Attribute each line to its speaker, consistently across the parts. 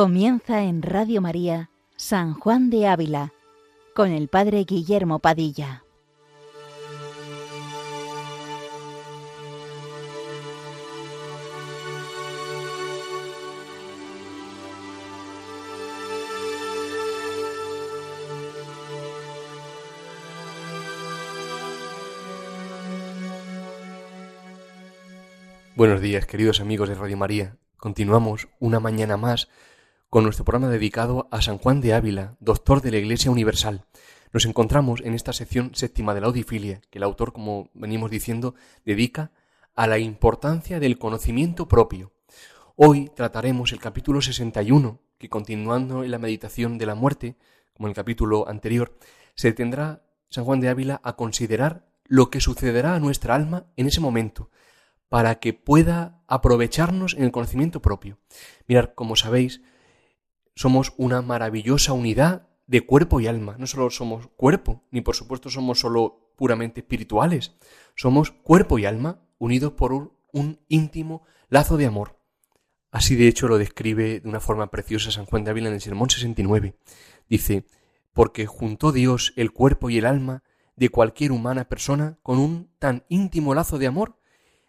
Speaker 1: Comienza en Radio María San Juan de Ávila con el Padre Guillermo Padilla.
Speaker 2: Buenos días, queridos amigos de Radio María. Continuamos una mañana más con nuestro programa dedicado a San Juan de Ávila, doctor de la Iglesia Universal. Nos encontramos en esta sección séptima de la Audifilia, que el autor, como venimos diciendo, dedica a la importancia del conocimiento propio. Hoy trataremos el capítulo 61, que continuando en la meditación de la muerte, como en el capítulo anterior, se tendrá San Juan de Ávila a considerar lo que sucederá a nuestra alma en ese momento, para que pueda aprovecharnos en el conocimiento propio. Mirad, como sabéis, somos una maravillosa unidad de cuerpo y alma. No solo somos cuerpo, ni por supuesto somos solo puramente espirituales. Somos cuerpo y alma unidos por un, íntimo lazo de amor. Así de hecho lo describe de una forma preciosa San Juan de Ávila en el Sermón 69. Dice, porque juntó Dios el cuerpo y el alma de cualquier humana persona con un tan íntimo lazo de amor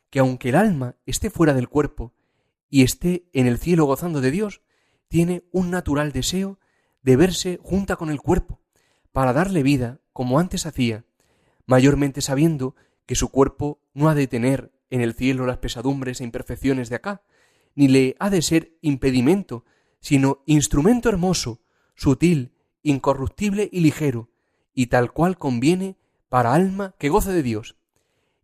Speaker 2: que aunque el alma esté fuera del cuerpo y esté en el cielo gozando de Dios, tiene un natural deseo de verse junta con el cuerpo, para darle vida como antes hacía, mayormente sabiendo que su cuerpo no ha de tener en el cielo las pesadumbres e imperfecciones de acá, ni le ha de ser impedimento, sino instrumento hermoso, sutil, incorruptible y ligero, y tal cual conviene para alma que goce de Dios.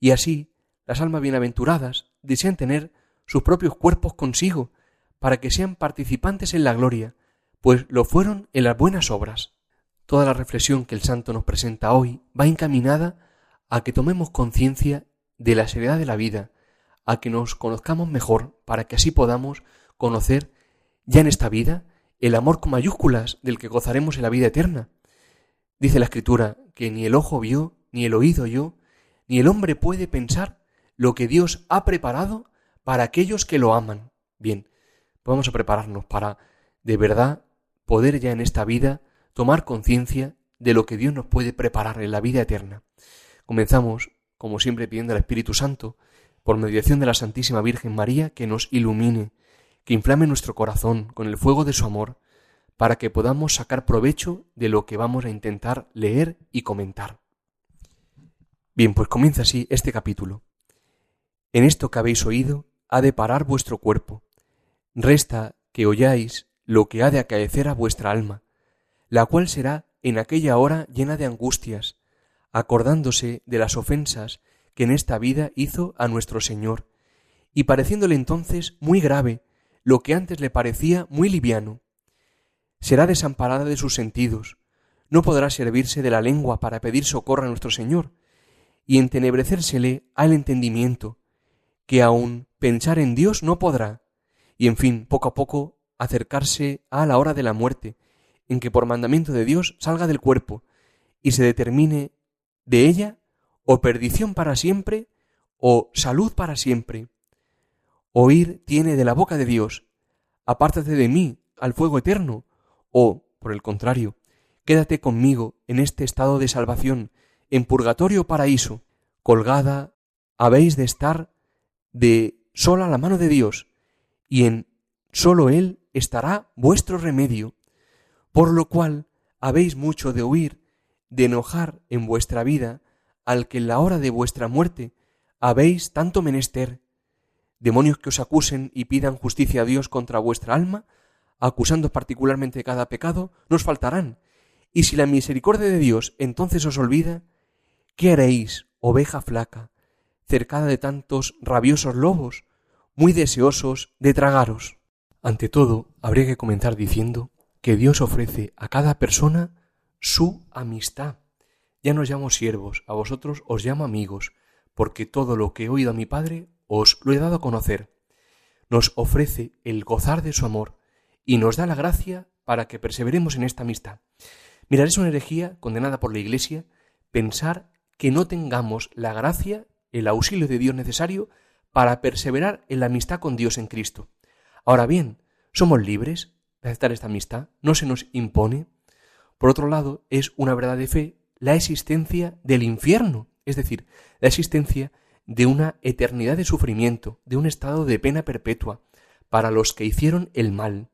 Speaker 2: Y así, las almas bienaventuradas desean tener sus propios cuerpos consigo, para que sean participantes en la gloria, pues lo fueron en las buenas obras. Toda la reflexión que el santo nos presenta hoy va encaminada a que tomemos conciencia de la seriedad de la vida, a que nos conozcamos mejor, para que así podamos conocer ya en esta vida el amor con mayúsculas del que gozaremos en la vida eterna. Dice la Escritura que ni el ojo vio, ni el oído oyó, ni el hombre puede pensar lo que Dios ha preparado para aquellos que lo aman. Bien, vamos a prepararnos para de verdad poder ya en esta vida tomar conciencia de lo que Dios nos puede preparar en la vida eterna. Comenzamos, como siempre, pidiendo al Espíritu Santo, por mediación de la Santísima Virgen María, que nos ilumine, que inflame nuestro corazón con el fuego de su amor, para que podamos sacar provecho de lo que vamos a intentar leer y comentar. Bien, pues comienza así este capítulo. En esto que habéis oído ha de parar vuestro cuerpo, Resta que oyáis lo que ha de acaecer a vuestra alma, la cual será en aquella hora llena de angustias, acordándose de las ofensas que en esta vida hizo a nuestro Señor, y pareciéndole entonces muy grave lo que antes le parecía muy liviano. Será desamparada de sus sentidos, no podrá servirse de la lengua para pedir socorro a nuestro Señor, y entenebrecérsele al entendimiento, que aun pensar en Dios no podrá, y en fin, poco a poco acercarse a la hora de la muerte, en que por mandamiento de Dios salga del cuerpo y se determine de ella o perdición para siempre o salud para siempre. Oír tiene de la boca de Dios, apártate de mí al fuego eterno, o, por el contrario, quédate conmigo en este estado de salvación, en purgatorio paraíso, colgada habéis de estar de sola la mano de Dios, y en sólo Él estará vuestro remedio, por lo cual habéis mucho de huir, de enojar en vuestra vida al que en la hora de vuestra muerte habéis tanto menester. Demonios que os acusen y pidan justicia a Dios contra vuestra alma, acusando particularmente cada pecado, nos faltarán. Y si la misericordia de Dios entonces os olvida, ¿qué haréis, oveja flaca, cercada de tantos rabiosos lobos? Muy deseosos de tragaros. Ante todo, habría que comenzar diciendo que Dios ofrece a cada persona su amistad. Ya nos llamo siervos, a vosotros os llamo amigos, porque todo lo que he oído a mi Padre os lo he dado a conocer. Nos ofrece el gozar de su amor y nos da la gracia para que perseveremos en esta amistad. Mirad, es una herejía condenada por la Iglesia pensar que no tengamos la gracia, el auxilio de Dios necesario para perseverar en la amistad con Dios en Cristo. Ahora bien, somos libres, aceptar esta amistad, no se nos impone. Por otro lado, es una verdad de fe la existencia del infierno, es decir, la existencia de una eternidad de sufrimiento, de un estado de pena perpetua para los que hicieron el mal.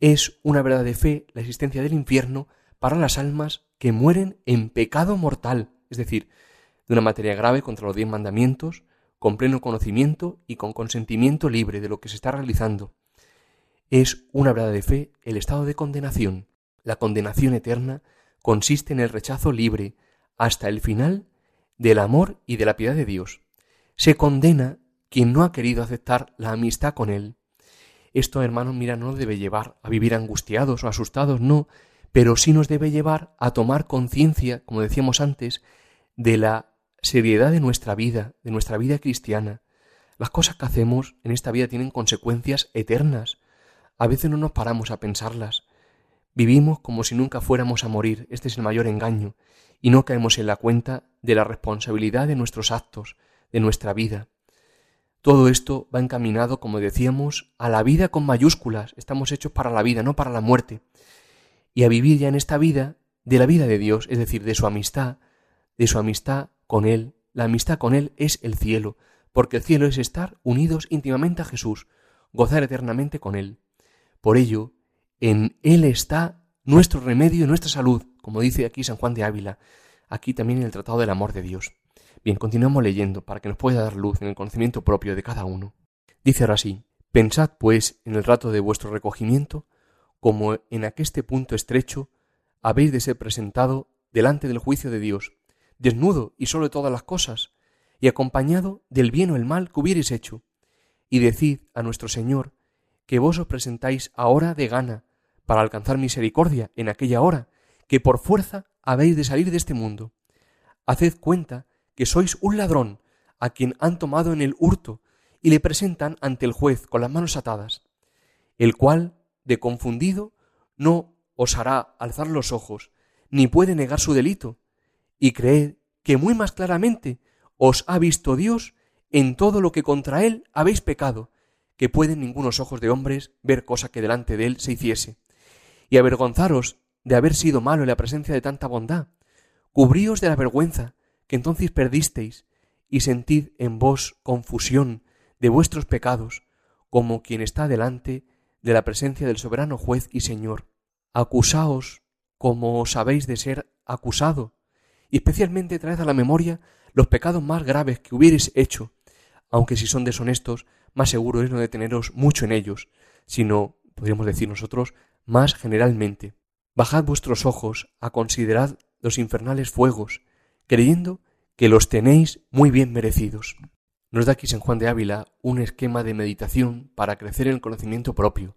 Speaker 2: Es una verdad de fe la existencia del infierno para las almas que mueren en pecado mortal, es decir, de una materia grave contra los diez mandamientos, con pleno conocimiento y con consentimiento libre de lo que se está realizando. Es una verdad de fe el estado de condenación. La condenación eterna consiste en el rechazo libre hasta el final del amor y de la piedad de Dios. Se condena quien no ha querido aceptar la amistad con Él. Esto, hermanos, mira, no nos debe llevar a vivir angustiados o asustados, no, pero sí nos debe llevar a tomar conciencia, como decíamos antes, de la seriedad de nuestra vida, de nuestra vida cristiana. Las cosas que hacemos en esta vida tienen consecuencias eternas. A veces no nos paramos a pensarlas. Vivimos como si nunca fuéramos a morir, este es el mayor engaño, y no caemos en la cuenta de la responsabilidad de nuestros actos, de nuestra vida. Todo esto va encaminado, como decíamos, a la vida con mayúsculas. Estamos hechos para la vida, no para la muerte. Y a vivir ya en esta vida de la vida de Dios, es decir, de su amistad, de su amistad con Él. La amistad con Él es el cielo, porque el cielo es estar unidos íntimamente a Jesús, gozar eternamente con Él. Por ello, en Él está nuestro remedio y nuestra salud, como dice aquí San Juan de Ávila, aquí también en el Tratado del Amor de Dios. Bien, continuamos leyendo para que nos pueda dar luz en el conocimiento propio de cada uno. Dice ahora así, Pensad, pues, en el rato de vuestro recogimiento, como en aqueste punto estrecho habéis de ser presentado delante del juicio de Dios, desnudo y solo de todas las cosas, y acompañado del bien o el mal que hubierais hecho, y decid a nuestro Señor que vos os presentáis ahora de gana para alcanzar misericordia en aquella hora, que por fuerza habéis de salir de este mundo. Haced cuenta que sois un ladrón a quien han tomado en el hurto y le presentan ante el juez con las manos atadas, el cual, de confundido, no os hará alzar los ojos, ni puede negar su delito, y creed que muy más claramente os ha visto Dios en todo lo que contra él habéis pecado, que pueden ningunos ojos de hombres ver cosa que delante de él se hiciese, y avergonzaros de haber sido malo en la presencia de tanta bondad, cubríos de la vergüenza que entonces perdisteis, y sentid en vos confusión de vuestros pecados, como quien está delante de la presencia del soberano juez y Señor. Acusaos como os habéis de ser acusado, y especialmente traed a la memoria los pecados más graves que hubierais hecho, aunque si son deshonestos, más seguro es no deteneros mucho en ellos, sino, podríamos decir nosotros, más generalmente. Bajad vuestros ojos a considerar los infernales fuegos, creyendo que los tenéis muy bien merecidos. Nos da aquí San Juan de Ávila un esquema de meditación para crecer en el conocimiento propio,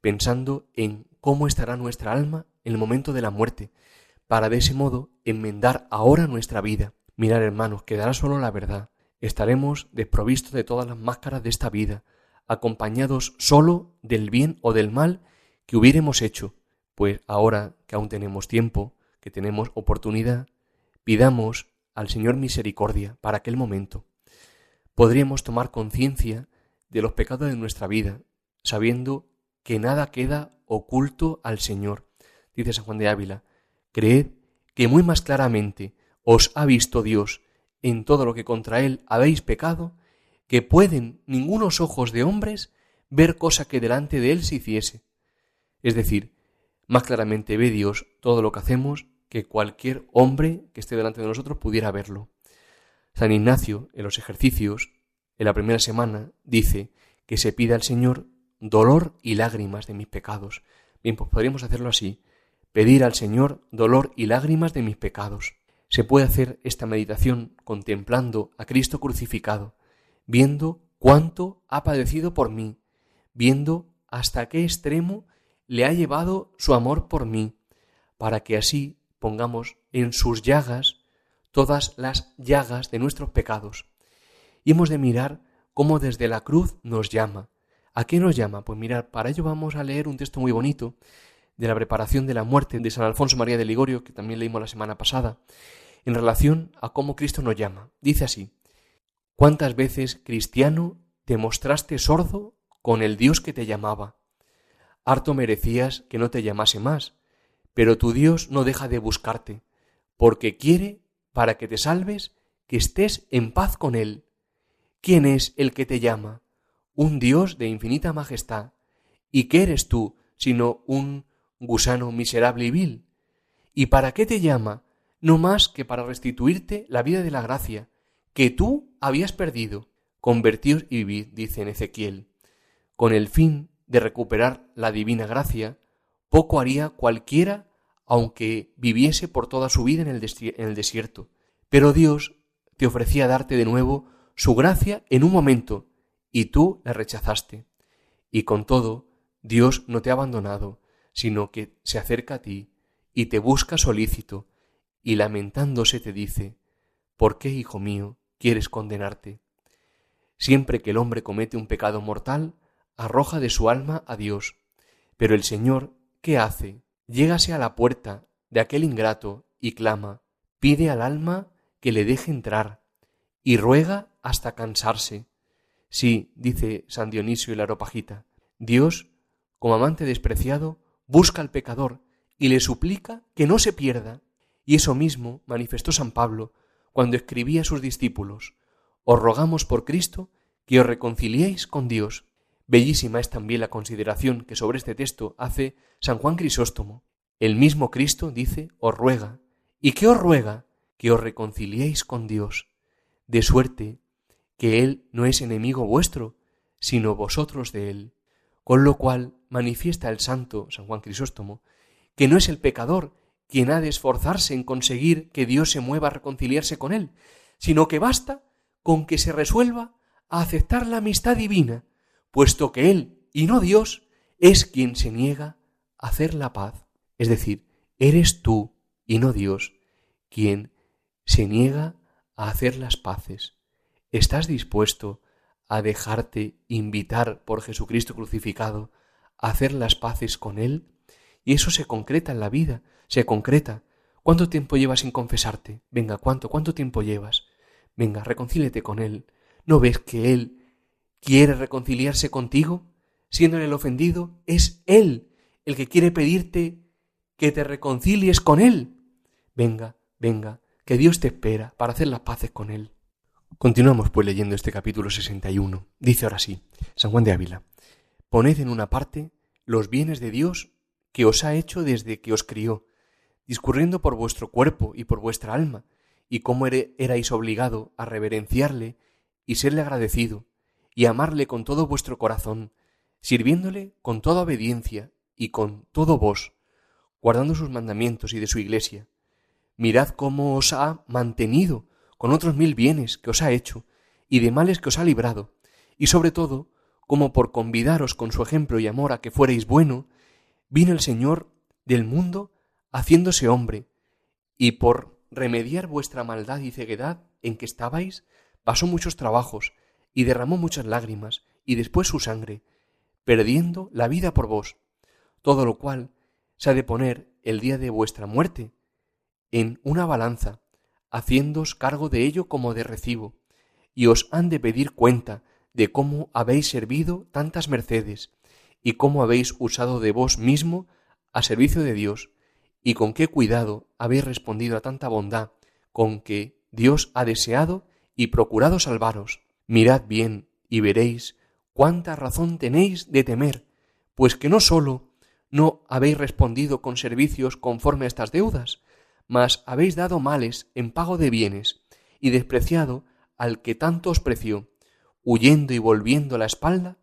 Speaker 2: pensando en cómo estará nuestra alma en el momento de la muerte, para de ese modo enmendar ahora nuestra vida. Mirar, hermanos, quedará solo la verdad. Estaremos desprovistos de todas las máscaras de esta vida, acompañados solo del bien o del mal que hubiéramos hecho, pues ahora que aún tenemos tiempo, que tenemos oportunidad, pidamos al Señor misericordia para aquel momento. Podríamos tomar conciencia de los pecados de nuestra vida, sabiendo que nada queda oculto al Señor. Dice San Juan de Ávila, Creed que muy más claramente os ha visto Dios en todo lo que contra Él habéis pecado, que pueden ningunos ojos de hombres ver cosa que delante de Él se hiciese. Es decir, más claramente ve Dios todo lo que hacemos que cualquier hombre que esté delante de nosotros pudiera verlo. San Ignacio, en los ejercicios, en la primera semana, dice que se pida al Señor dolor y lágrimas de mis pecados. Bien, pues podríamos hacerlo así pedir al Señor dolor y lágrimas de mis pecados. Se puede hacer esta meditación contemplando a Cristo crucificado, viendo cuánto ha padecido por mí, viendo hasta qué extremo le ha llevado su amor por mí, para que así pongamos en sus llagas todas las llagas de nuestros pecados. Y hemos de mirar cómo desde la cruz nos llama. ¿A qué nos llama? Pues mirar, para ello vamos a leer un texto muy bonito de la preparación de la muerte de San Alfonso María de Ligorio, que también leímos la semana pasada, en relación a cómo Cristo nos llama. Dice así, ¿cuántas veces, cristiano, te mostraste sordo con el Dios que te llamaba? harto merecías que no te llamase más, pero tu Dios no deja de buscarte, porque quiere, para que te salves, que estés en paz con Él. ¿Quién es el que te llama? Un Dios de infinita majestad. ¿Y qué eres tú, sino un gusano miserable y vil? ¿Y para qué te llama? No más que para restituirte la vida de la gracia, que tú habías perdido. Convertíos y vivid, dice Ezequiel. Con el fin de recuperar la divina gracia, poco haría cualquiera aunque viviese por toda su vida en el, en el desierto. Pero Dios te ofrecía darte de nuevo su gracia en un momento, y tú la rechazaste. Y con todo, Dios no te ha abandonado, sino que se acerca a ti y te busca solícito, y lamentándose te dice, ¿por qué, hijo mío, quieres condenarte? Siempre que el hombre comete un pecado mortal, arroja de su alma a Dios. Pero el Señor, ¿qué hace? Llégase a la puerta de aquel ingrato y clama, pide al alma que le deje entrar, y ruega hasta cansarse. Sí, dice San Dionisio y la Dios, como amante despreciado, busca al pecador y le suplica que no se pierda. Y eso mismo manifestó San Pablo cuando escribía a sus discípulos, Os rogamos por Cristo que os reconciliéis con Dios. Bellísima es también la consideración que sobre este texto hace San Juan Crisóstomo. El mismo Cristo dice, os ruega. ¿Y qué os ruega? que os reconciliéis con Dios, de suerte que Él no es enemigo vuestro, sino vosotros de Él. Con lo cual manifiesta el santo San Juan Crisóstomo que no es el pecador quien ha de esforzarse en conseguir que Dios se mueva a reconciliarse con Él, sino que basta con que se resuelva a aceptar la amistad divina, puesto que Él, y no Dios, es quien se niega a hacer la paz. Es decir, eres tú, y no Dios, quien se niega a hacer las paces. ¿Estás dispuesto a dejarte invitar por Jesucristo crucificado a hacer las paces con Él? Y eso se concreta en la vida, se concreta. ¿Cuánto tiempo llevas sin confesarte? Venga, ¿cuánto? ¿Cuánto tiempo llevas? Venga, reconcílete con Él. ¿No ves que Él quiere reconciliarse contigo? Siendo el ofendido, es Él el que quiere pedirte que te reconcilies con Él. Venga, venga, que Dios te espera para hacer las paces con Él. Continuamos pues leyendo este capítulo 61. Dice ahora sí, San Juan de Ávila, poned en una parte los bienes de Dios que os ha hecho desde que os crió, discurriendo por vuestro cuerpo y por vuestra alma, y cómo erais obligado a reverenciarle y serle agradecido, y amarle con todo vuestro corazón, sirviéndole con toda obediencia y con todo vos, guardando sus mandamientos y de su iglesia, Mirad cómo os ha mantenido con otros mil bienes que os ha hecho y de males que os ha librado, y sobre todo, como por convidaros con su ejemplo y amor a que fuereis bueno, vino el Señor del mundo haciéndose hombre, y por remediar vuestra maldad y ceguedad en que estabais, pasó muchos trabajos, y derramó muchas lágrimas, y después su sangre, perdiendo la vida por vos, todo lo cual se ha de poner el día de vuestra muerte, en una balanza, haciéndoos cargo de ello como de recibo, y os han de pedir cuenta de cómo habéis servido tantas mercedes, y cómo habéis usado de vos mismo a servicio de Dios, y con qué cuidado habéis respondido a tanta bondad con que Dios ha deseado y procurado salvaros. Mirad bien y veréis cuánta razón tenéis de temer, pues que no sólo no habéis respondido con servicios conforme a estas deudas, mas habéis dado males en pago de bienes, y despreciado al que tanto os preció, huyendo y volviendo la espalda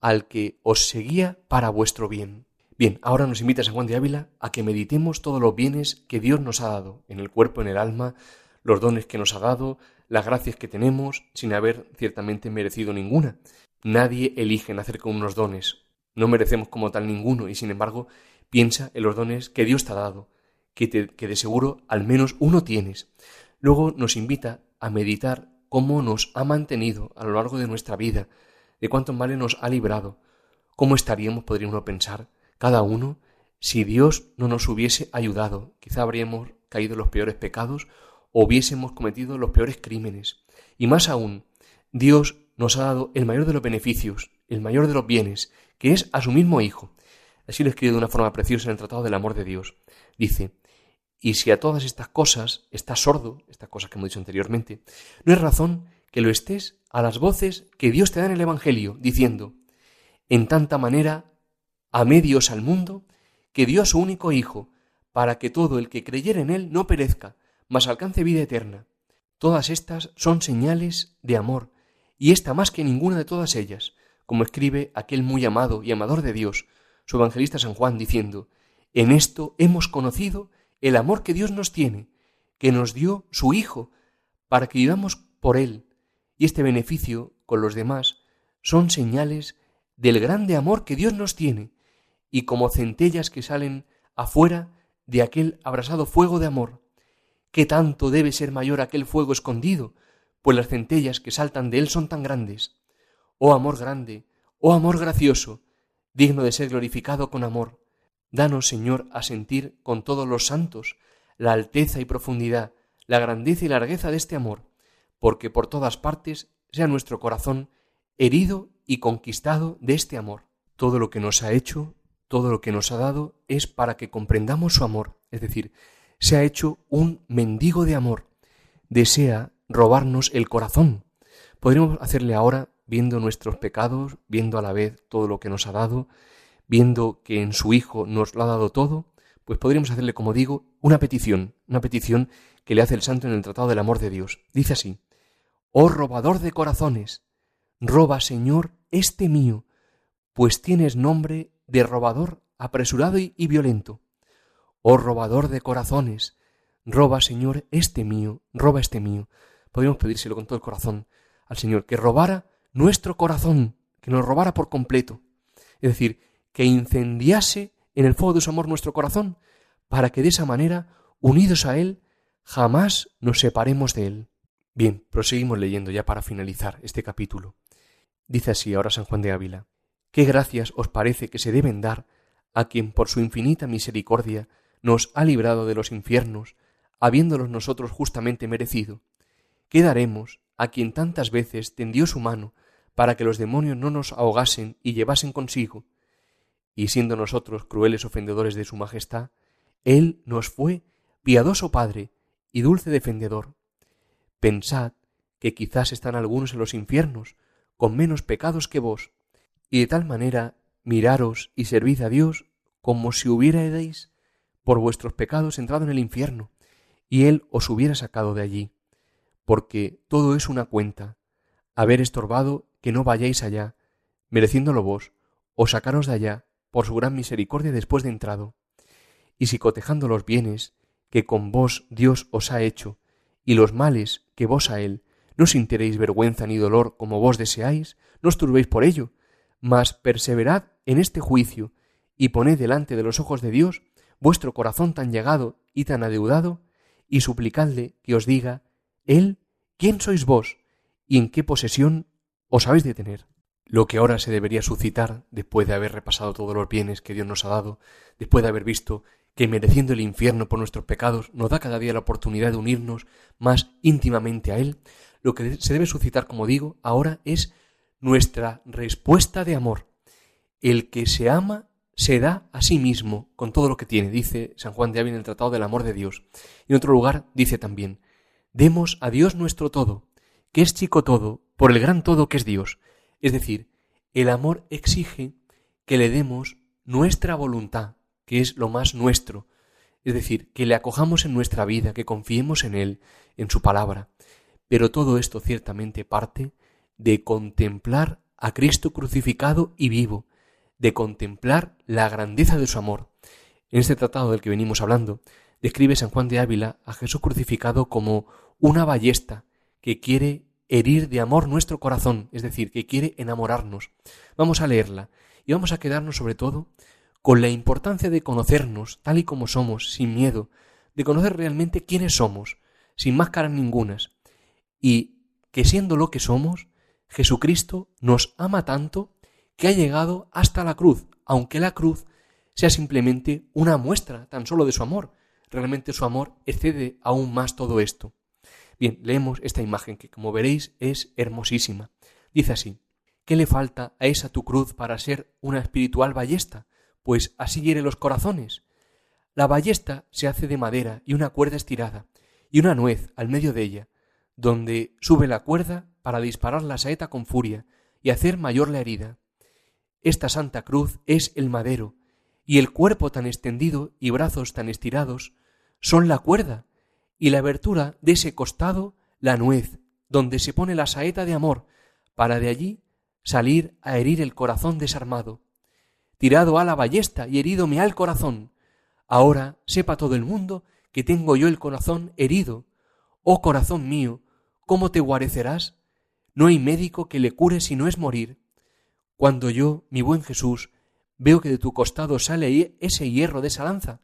Speaker 2: al que os seguía para vuestro bien. Bien, ahora nos invita San Juan de Ávila a que meditemos todos los bienes que Dios nos ha dado, en el cuerpo, en el alma, los dones que nos ha dado, las gracias que tenemos, sin haber ciertamente merecido ninguna. Nadie elige nacer con unos dones. No merecemos como tal ninguno, y sin embargo, piensa en los dones que Dios te ha dado, que, de seguro al menos uno tienes. Luego nos invita a meditar cómo nos ha mantenido a lo largo de nuestra vida, de cuántos males nos ha librado, cómo estaríamos, podría uno pensar, cada uno, si Dios no nos hubiese ayudado. Quizá habríamos caído en los peores pecados o hubiésemos cometido los peores crímenes. Y más aún, Dios nos ha dado el mayor de los beneficios, el mayor de los bienes, que es a su mismo Hijo. Así lo escribe de una forma preciosa en el Tratado del Amor de Dios. Dice, y si a todas estas cosas estás sordo, estas cosas que hemos dicho anteriormente, no es razón que lo estés a las voces que Dios te da en el Evangelio, diciendo, en tanta manera amé Dios al mundo, que dio a su único Hijo, para que todo el que creyere en Él no perezca, mas alcance vida eterna. Todas estas son señales de amor, y esta más que ninguna de todas ellas, como escribe aquel muy amado y amador de Dios, su evangelista San Juan, diciendo, En esto hemos conocido el amor que Dios nos tiene, que nos dio su Hijo, para que vivamos por Él, y este beneficio con los demás son señales del grande amor que Dios nos tiene, y como centellas que salen afuera de aquel abrasado fuego de amor. ¿Qué tanto debe ser mayor aquel fuego escondido? Pues las centellas que saltan de él son tan grandes. Oh amor grande, oh amor gracioso, digno de ser glorificado con amor. Danos, Señor, a sentir con todos los santos la alteza y profundidad, la grandeza y largueza de este amor, porque por todas partes sea nuestro corazón herido y conquistado de este amor. Todo lo que nos ha hecho, todo lo que nos ha dado es para que comprendamos su amor, es decir, se ha hecho un mendigo de amor, desea robarnos el corazón. Podríamos hacerle ahora, viendo nuestros pecados, viendo a la vez todo lo que nos ha dado, viendo que en su Hijo nos lo ha dado todo, pues podríamos hacerle, como digo, una petición, una petición que le hace el santo en el Tratado del Amor de Dios. Dice así, Oh robador de corazones, roba, Señor, este mío, pues tienes nombre de robador apresurado y, violento. Oh robador de corazones, roba, Señor, este mío, roba este mío. Podríamos pedírselo con todo el corazón al Señor, que robara nuestro corazón, que nos robara por completo. Es decir, que incendiase en el fuego de su amor nuestro corazón, para que de esa manera, unidos a Él, jamás nos separemos de Él. Bien, proseguimos leyendo ya para finalizar este capítulo. Dice así ahora San Juan de Ávila, ¿qué gracias os parece que se deben dar a quien por su infinita misericordia nos ha librado de los infiernos, habiéndolos nosotros justamente merecido? ¿Qué daremos a quien tantas veces tendió su mano para que los demonios no nos ahogasen y llevasen consigo? Y siendo nosotros crueles ofendedores de su majestad, Él nos fue piadoso Padre y dulce defendedor, Pensad que quizás están algunos en los infiernos, con menos pecados que vos, y de tal manera miraros y servid a Dios como si hubierais por vuestros pecados entrado en el infierno, y Él os hubiera sacado de allí, porque todo es una cuenta, haber estorbado que no vayáis allá, mereciéndolo vos, o sacaros de allá por su gran misericordia después de entrado. Y si cotejando los bienes que con vos Dios os ha hecho, y los males que vos a él no sintiréis vergüenza ni dolor como vos deseáis, no os turbéis por ello, mas perseverad en este juicio y poned delante de los ojos de Dios vuestro corazón tan llegado y tan adeudado, y suplicadle que os diga, Él, ¿quién sois vos? y en qué posesión os habéis de tener. Lo que ahora se debería suscitar, después de haber repasado todos los bienes que Dios nos ha dado, después de haber visto que mereciendo el infierno por nuestros pecados nos da cada día la oportunidad de unirnos más íntimamente a Él, lo que se debe suscitar, como digo, ahora es nuestra respuesta de amor. El que se ama se da a sí mismo con todo lo que tiene, dice San Juan de Ávila en el Tratado del Amor de Dios. En otro lugar dice también, demos a Dios nuestro todo, que es chico todo, por el gran todo que es Dios. Es decir, el amor exige que le demos nuestra voluntad, que es lo más nuestro, es decir, que le acojamos en nuestra vida, que confiemos en Él, en su palabra. Pero todo esto ciertamente parte de contemplar a Cristo crucificado y vivo, de contemplar la grandeza de su amor. En este tratado del que venimos hablando, describe San Juan de Ávila a Jesús crucificado como una ballesta que quiere herir de amor nuestro corazón, es decir, que quiere enamorarnos. Vamos a leerla y vamos a quedarnos sobre todo con la importancia de conocernos tal y como somos, sin miedo, de conocer realmente quiénes somos, sin máscaras ningunas, y que siendo lo que somos, Jesucristo nos ama tanto que ha llegado hasta la cruz, aunque la cruz sea simplemente una muestra tan solo de su amor. Realmente su amor excede aún más todo esto. Bien, leemos esta imagen que, como veréis, es hermosísima. Dice así, ¿qué le falta a esa tu cruz para ser una espiritual ballesta? pues así hiere los corazones. La ballesta se hace de madera y una cuerda estirada, y una nuez al medio de ella, donde sube la cuerda para disparar la saeta con furia y hacer mayor la herida. Esta Santa Cruz es el madero, y el cuerpo tan extendido y brazos tan estirados son la cuerda, y la abertura de ese costado la nuez, donde se pone la saeta de amor, para de allí salir a herir el corazón desarmado. Tirado a la ballesta y herido me al corazón. Ahora sepa todo el mundo que tengo yo el corazón herido. Oh corazón mío, ¿cómo te guarecerás? No hay médico que le cure si no es morir. Cuando yo, mi buen Jesús, veo que de tu costado sale ese hierro de esa lanza,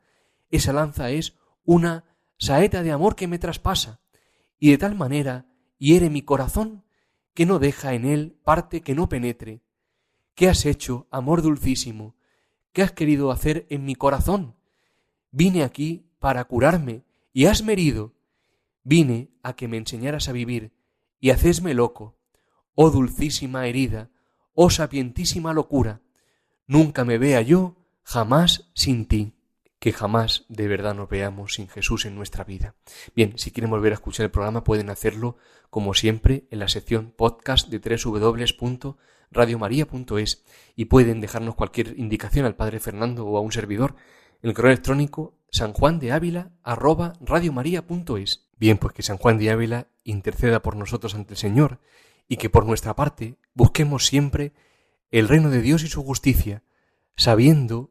Speaker 2: esa lanza es una saeta de amor que me traspasa, y de tal manera hiere mi corazón que no deja en él parte que no penetre. ¿Qué has hecho, amor dulcísimo? ¿Qué has querido hacer en mi corazón? Vine aquí para curarme y has herido. Vine a que me enseñaras a vivir y hacesme loco. Oh dulcísima herida, oh sapientísima locura, nunca me vea yo jamás sin ti que jamás de verdad nos veamos sin Jesús en nuestra vida. Bien, si quieren volver a escuchar el programa pueden hacerlo como siempre en la sección podcast de www.radiomaria.es y pueden dejarnos cualquier indicación al Padre Fernando o a un servidor en el correo electrónico sanjuandeávila@radiomaria.es. Bien, pues que San Juan de Ávila interceda por nosotros ante el Señor y que por nuestra parte busquemos siempre el reino de Dios y su justicia, sabiendo